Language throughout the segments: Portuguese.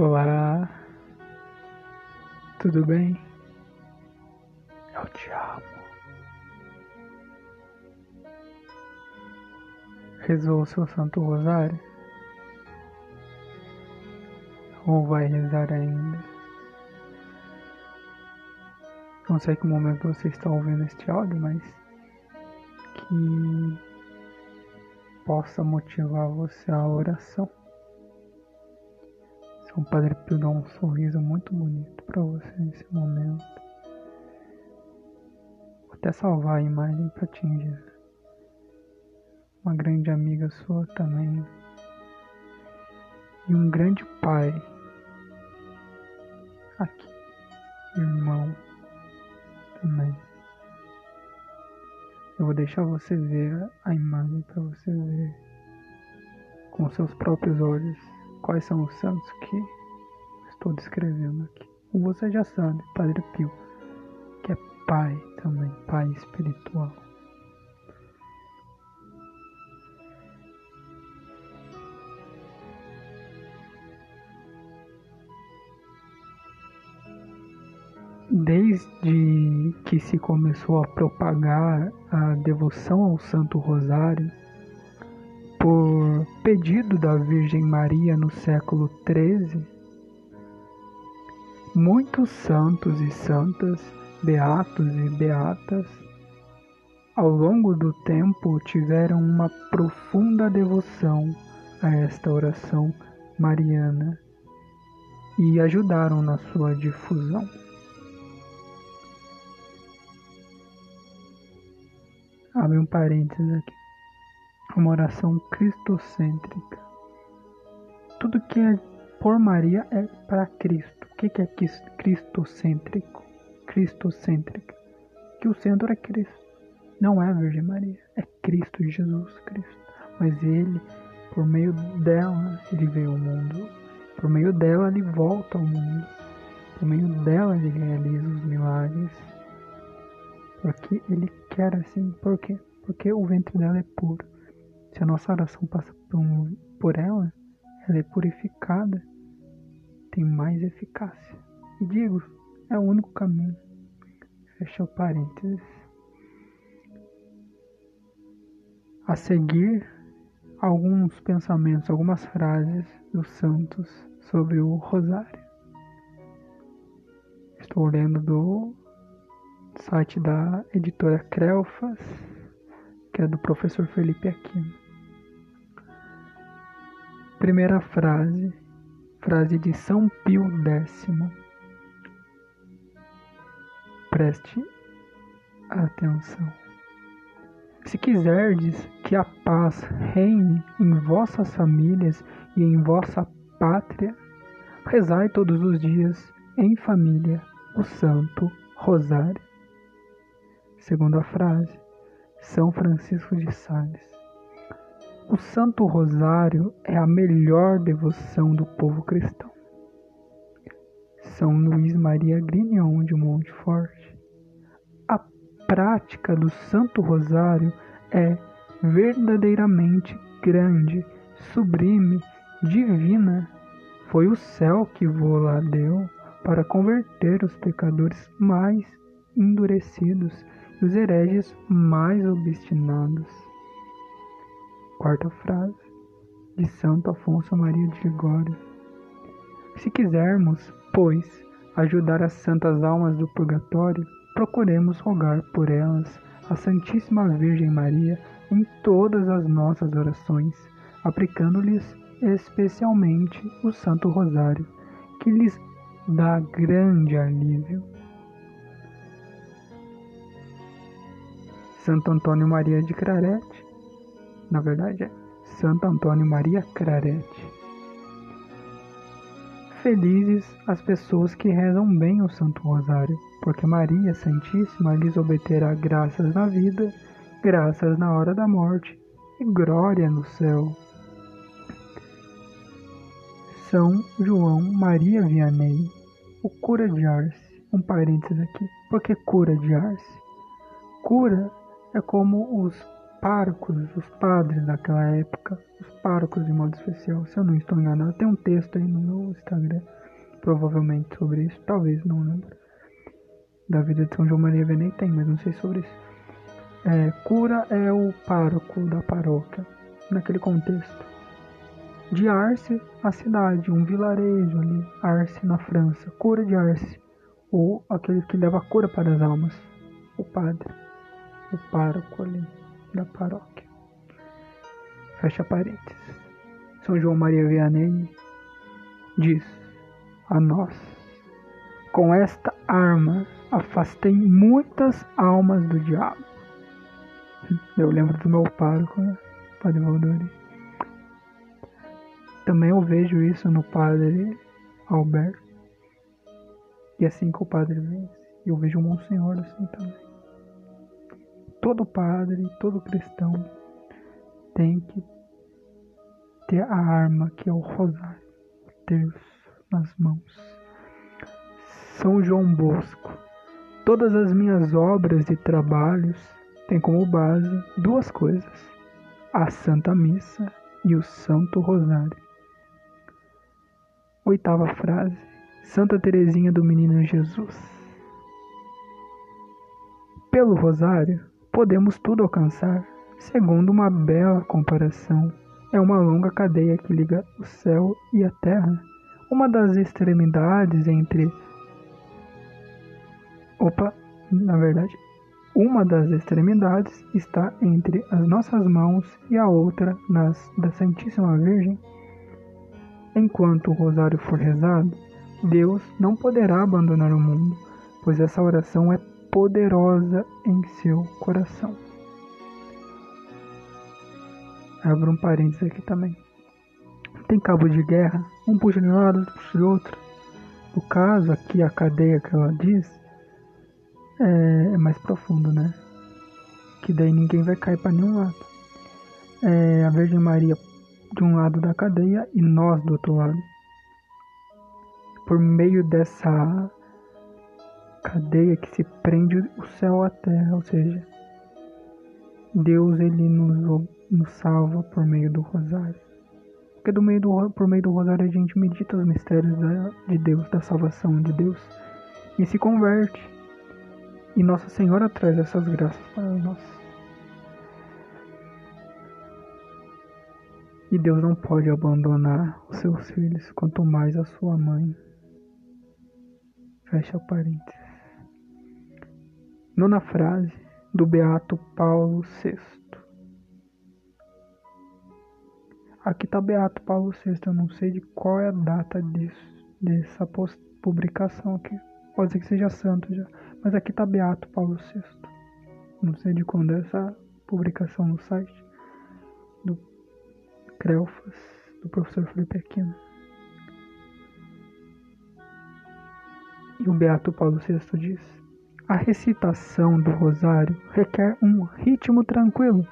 Olá, tudo bem? Eu te amo. Rezou o seu Santo Rosário? Ou vai rezar ainda? Não sei que momento você está ouvindo este áudio, mas que possa motivar você à oração. São Padre Pio dá um sorriso muito bonito para você nesse momento. Vou até salvar a imagem para atingir. Uma grande amiga sua também. E um grande pai. Aqui. Irmão. Também. Eu vou deixar você ver a imagem para você ver com seus próprios olhos quais são os santos que estou descrevendo aqui. Você já sabe, Padre Pio, que é pai também, pai espiritual. Desde que se começou a propagar a devoção ao Santo Rosário, por pedido da Virgem Maria no século XIII, muitos santos e santas, beatos e beatas, ao longo do tempo tiveram uma profunda devoção a esta oração mariana e ajudaram na sua difusão. Abre um parênteses aqui. Uma oração cristocêntrica. Tudo que é por Maria é para Cristo. O que é cristocêntrico? Cristocêntrica. Que o centro é Cristo. Não é a Virgem Maria, é Cristo Jesus Cristo. Mas ele, por meio dela, ele veio ao mundo. Por meio dela, ele volta ao mundo. Por meio dela, ele realiza os milagres porque Ele quer assim. Por quê? Porque o ventre dela é puro. Se a nossa oração passa por, por ela, ela é purificada, tem mais eficácia. E digo, é o único caminho. Fecha o parênteses. A seguir, alguns pensamentos, algumas frases dos santos sobre o rosário. Estou lendo do site da editora Crelfas, que é do professor Felipe Aquino. Primeira frase, frase de São Pio X. Preste atenção. Se quiserdes que a paz reine em vossas famílias e em vossa pátria, rezai todos os dias em família o Santo Rosário. Segunda frase, São Francisco de Sales. O Santo Rosário é a melhor devoção do povo cristão. São Luís Maria Grignon de Montfort. A prática do Santo Rosário é verdadeiramente grande, sublime, divina. Foi o céu que vô-la deu para converter os pecadores mais endurecidos os hereges mais obstinados. Quarta frase de Santo Afonso Maria de Ligório. Se quisermos, pois, ajudar as santas almas do purgatório, procuremos rogar por elas a Santíssima Virgem Maria em todas as nossas orações, aplicando-lhes especialmente o Santo Rosário, que lhes dá grande alívio. Santo Antônio Maria de Crarete. Na verdade é Santo Antônio Maria Crarete. Felizes as pessoas que rezam bem o Santo Rosário, porque Maria Santíssima lhes obterá graças na vida, graças na hora da morte e glória no céu. São João Maria Vianney, o cura de Arce. Um parênteses aqui. Por que cura de Arce? Cura é como os párocos, os padres daquela época, os párocos de modo especial, se eu não estou enganado, tem um texto aí no meu Instagram, provavelmente sobre isso, talvez, não lembro. Da vida de São João Maria Vianney tem, mas não sei sobre isso. É, cura é o pároco da paróquia, naquele contexto. De Arce, a cidade, um vilarejo ali, Arce na França, cura de Arce, ou aquele que leva a cura para as almas, o padre, o pároco ali da paróquia. Fecha parênteses. São João Maria Vianney diz a nós: Com esta arma afastei muitas almas do diabo. Eu lembro do meu pároco, né? Padre Valdori. Também eu vejo isso no Padre Alberto. E assim que o Padre vence, eu vejo o Monsenhor assim também. Todo padre, todo cristão tem que ter a arma que é o rosário, o terço nas mãos. São João Bosco. Todas as minhas obras e trabalhos têm como base duas coisas: a Santa Missa e o Santo Rosário. Oitava frase. Santa Teresinha do Menino Jesus. Pelo Rosário, podemos tudo alcançar, segundo uma bela comparação. É uma longa cadeia que liga o céu e a terra. Uma das extremidades entre. Opa, na verdade, uma das extremidades está entre as nossas mãos e a outra nas da Santíssima Virgem. Enquanto o rosário for rezado, Deus não poderá abandonar o mundo, pois essa oração é poderosa em seu coração. Abro um parênteses aqui também. Tem cabo de guerra, um puxa de um lado, outro puxa de outro. No caso aqui, a cadeia que ela diz é, é mais profundo, né? Que daí ninguém vai cair para nenhum lado. É, a Virgem Maria de um lado da cadeia e nós do outro lado. Por meio dessa cadeia que se prende o céu à terra, ou seja, Deus ele nos, nos salva por meio do rosário. Porque do meio do, por meio do rosário a gente medita os mistérios da, de Deus, da salvação de Deus, e se converte. E Nossa Senhora traz essas graças para nós. E Deus não pode abandonar os seus filhos, quanto mais a sua mãe. Fecha parênteses. Nona frase do Beato Paulo VI. Aqui está Beato Paulo VI, eu não sei de qual é a data disso, dessa publicação aqui. Pode ser que seja santo já, mas aqui está Beato Paulo VI. Não sei de quando é essa publicação no site do Crelfas, do professor Felipe Aquino. E o Beato Paulo VI diz: A recitação do rosário requer um ritmo tranquilo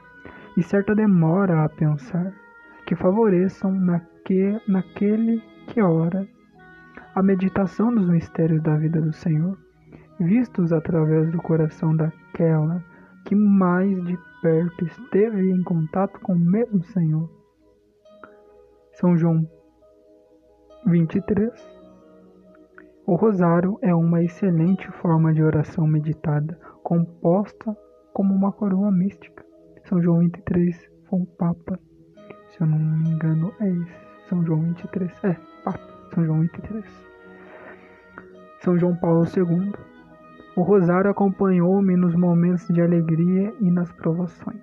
e certa demora a pensar, que favoreçam naque, naquele que ora a meditação dos mistérios da vida do Senhor, vistos através do coração daquela que mais de perto esteve em contato com o mesmo Senhor são João 23. O rosário é uma excelente forma de oração meditada, composta como uma coroa mística. São João 23 foi um papa, se eu não me engano, é esse. São João 23, é, papa, São João 23. São João Paulo II. O rosário acompanhou-me nos momentos de alegria e nas provações.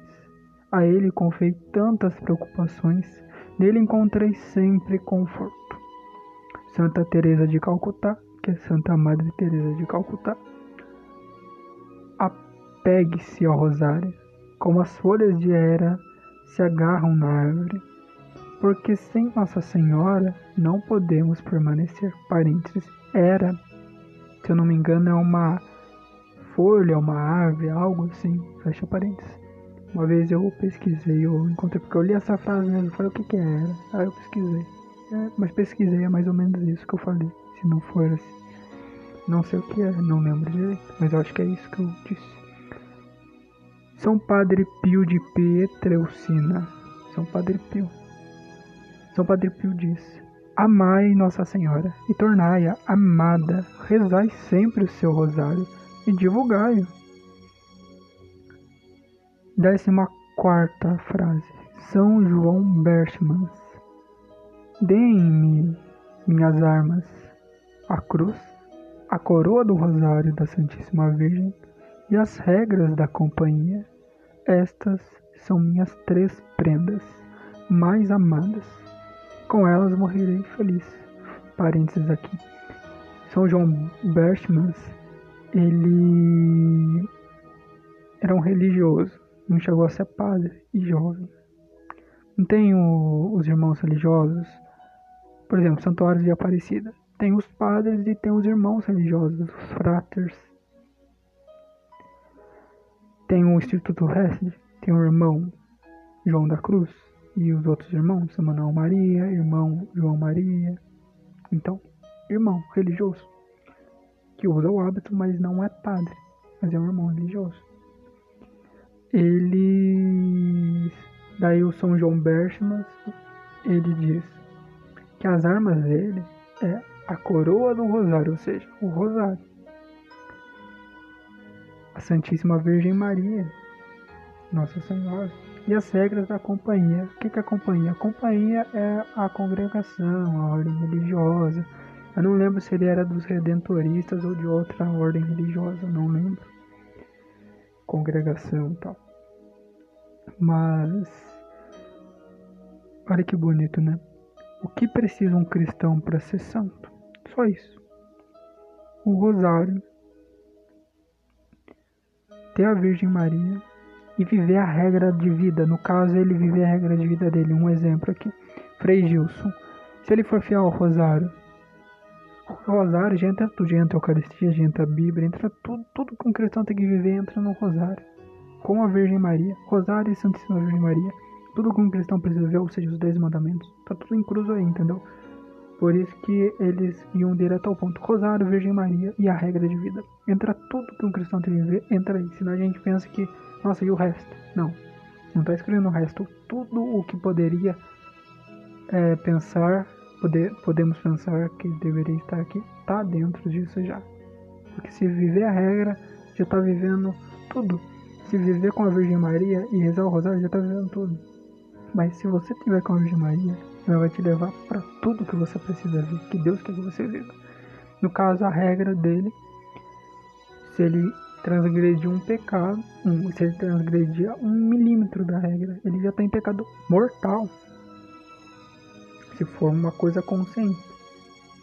A ele confiei tantas preocupações Nele encontrei sempre conforto. Santa Teresa de Calcutá, que é Santa Madre Teresa de Calcutá, apegue-se ao rosário, como as folhas de era se agarram na árvore, porque sem Nossa Senhora não podemos permanecer. Parênteses, era, se eu não me engano, é uma folha, uma árvore, algo assim, fecha parênteses. Uma vez eu pesquisei, eu encontrei, porque eu li essa frase mesmo, falei o que que era. Aí eu pesquisei. É, mas pesquisei, é mais ou menos isso que eu falei. Se não for assim. Não sei o que é, não lembro direito, mas acho que é isso que eu disse. São Padre Pio de Pietreucina. São Padre Pio. São Padre Pio diz: Amai Nossa Senhora e tornai-a amada. Rezai sempre o seu rosário e divulgai-o. Décima quarta frase. São João Berchmans. Deem-me minhas armas, a cruz, a coroa do rosário da Santíssima Virgem e as regras da companhia. Estas são minhas três prendas mais amadas. Com elas morrerei feliz. Parênteses aqui. São João Berchmans, ele era um religioso, não chegou a ser padre e jovem. Não tem o, os irmãos religiosos, por exemplo, Santuários de Aparecida. Tem os padres e tem os irmãos religiosos, os fraters. Tem o Instituto Hesed, tem o irmão João da Cruz e os outros irmãos, Emanuel Maria, irmão João Maria. Então, irmão religioso, que usa o hábito, mas não é padre, mas é um irmão religioso. Ele, daí o São João Berchmans, ele diz que as armas dele é a coroa do rosário, ou seja, o rosário. A Santíssima Virgem Maria, Nossa Senhora, e as regras da companhia. O que é a companhia? A companhia é a congregação, a ordem religiosa. Eu não lembro se ele era dos redentoristas ou de outra ordem religiosa, não lembro. Congregação e tal. Mas. Olha que bonito, né? O que precisa um cristão para ser santo? Só isso. O rosário. Ter a Virgem Maria e viver a regra de vida. No caso, ele viver a regra de vida dele. Um exemplo aqui. Frei Gilson. Se ele for fiel ao rosário, o rosário já entra tudo, já entra a Eucaristia, já entra a Bíblia, entra tudo, tudo que um cristão tem que viver entra no rosário. Com a Virgem Maria, rosário e Santíssima Virgem Maria. Tudo que um cristão precisa ver, ou seja, os dez mandamentos, tá tudo incluso aí, entendeu? Por isso que eles iam direto ao ponto. Rosário, Virgem Maria e a regra de vida. Entra tudo que um cristão tem que viver, entra aí. Senão a gente pensa que nossa, e o resto? Não. Não está escrevendo o resto. Tudo o que poderia é, pensar, poder, podemos pensar que deveria estar aqui, está dentro disso já. Porque se viver a regra, já está vivendo tudo. Se viver com a Virgem Maria e rezar o rosário, já está vivendo tudo. Mas se você tiver com a Virgem Maria, ela vai te levar para tudo que você precisa ver, que Deus quer que você viva. No caso, a regra dele, se ele transgredir um pecado, um, se ele transgredir um milímetro da regra, ele já está em pecado mortal. Se for uma coisa consciente,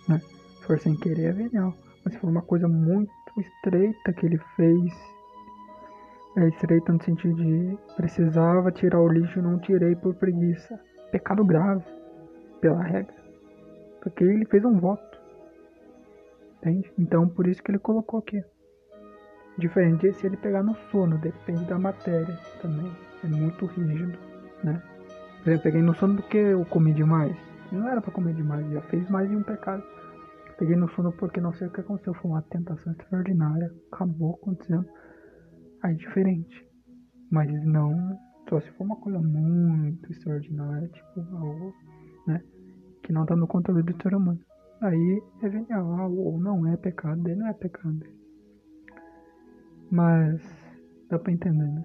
né? Se for sem querer é venial. Mas se for uma coisa muito estreita que ele fez, é estreita no sentido de precisava tirar o lixo, não tirei por preguiça. Pecado grave, pela regra. Porque ele fez um voto. Entende? Então por isso que ele colocou aqui. Diferente se ele pegar no sono, depende da matéria também. É muito rígido, né? Por exemplo, peguei no sono porque eu comi demais. Não era para comer demais, já fez mais de um pecado. Peguei no sono porque não sei o que aconteceu, foi uma tentação extraordinária, acabou acontecendo. Aí diferente. Mas não, só se for uma coisa muito extraordinária, tipo algo, né? Que não tá no controle do ser humano. Aí é venial, ou não é pecado, daí não é pecado. Mas dá pra entender, né?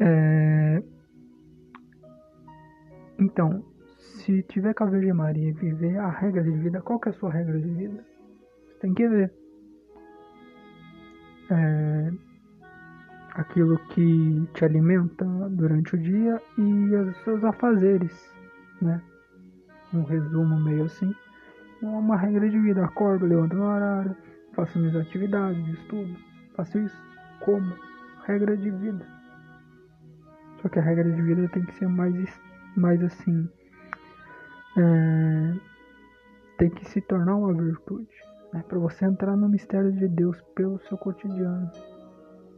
É... Então, se tiver com a Virgem Maria e viver a regra de vida, qual que é a sua regra de vida? Você tem que ver. É... Aquilo que te alimenta durante o dia e os seus afazeres, né? Um resumo meio assim. Uma regra de vida. Acordo, levanto no horário, faço minhas atividades, estudo Faço isso como regra de vida. Só que a regra de vida tem que ser mais, mais assim. É, tem que se tornar uma virtude. Né? Para você entrar no mistério de Deus pelo seu cotidiano.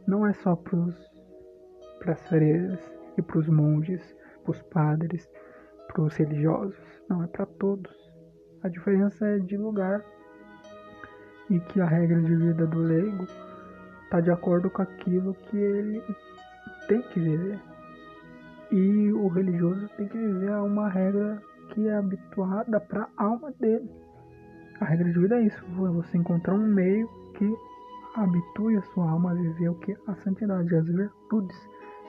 Não é só para as freiras e para os monges, para os padres, para os religiosos. Não, é para todos. A diferença é de lugar. E que a regra de vida do leigo está de acordo com aquilo que ele tem que viver. E o religioso tem que viver a uma regra que é habituada para a alma dele. A regra de vida é isso, você encontrar um meio que habitue a sua alma a viver o que? A santidade, as virtudes.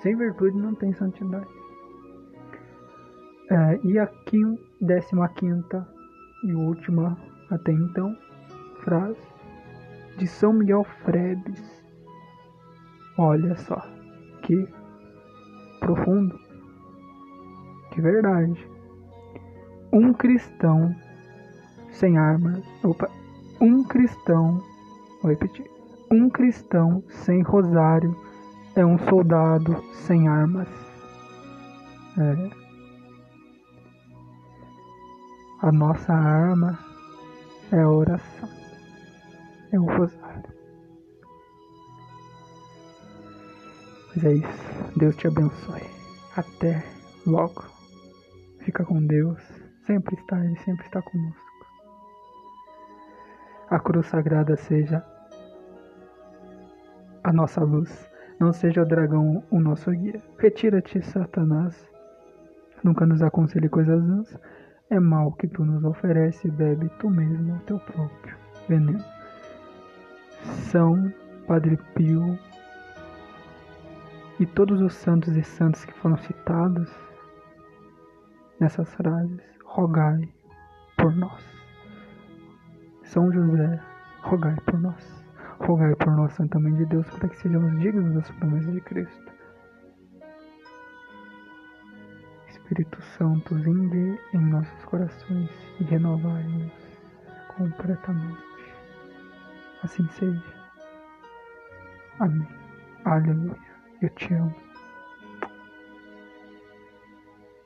Sem virtude não tem santidade. É, e aqui, décima quinta e última até então frase de São Miguel Frebes. Olha só, que profundo, que verdade. Um cristão sem armas, opa, um cristão, vou repetir, um cristão sem rosário é um soldado sem armas. É. A nossa arma é a oração, é o rosário. Mas é isso. Deus te abençoe. Até logo. Fica com Deus. Sempre está, Ele sempre está conosco. A cruz sagrada seja a nossa luz. Não seja o dragão o nosso guia. Retira-te, Satanás. Nunca nos aconselhe coisas vãs. É mal que tu nos oferece, bebe tu mesmo o teu próprio veneno. São Padre Pio e todos os santos e santas que foram citados nessas frases, rogai por nós. São José, rogai por nós. Rogai por nós, Santa Mãe de Deus, para que sejamos dignos das promessas de Cristo. Espírito Santo, vinde em nossos corações e renovai-nos completamente. Assim seja. Amém. Aleluia. Eu te amo.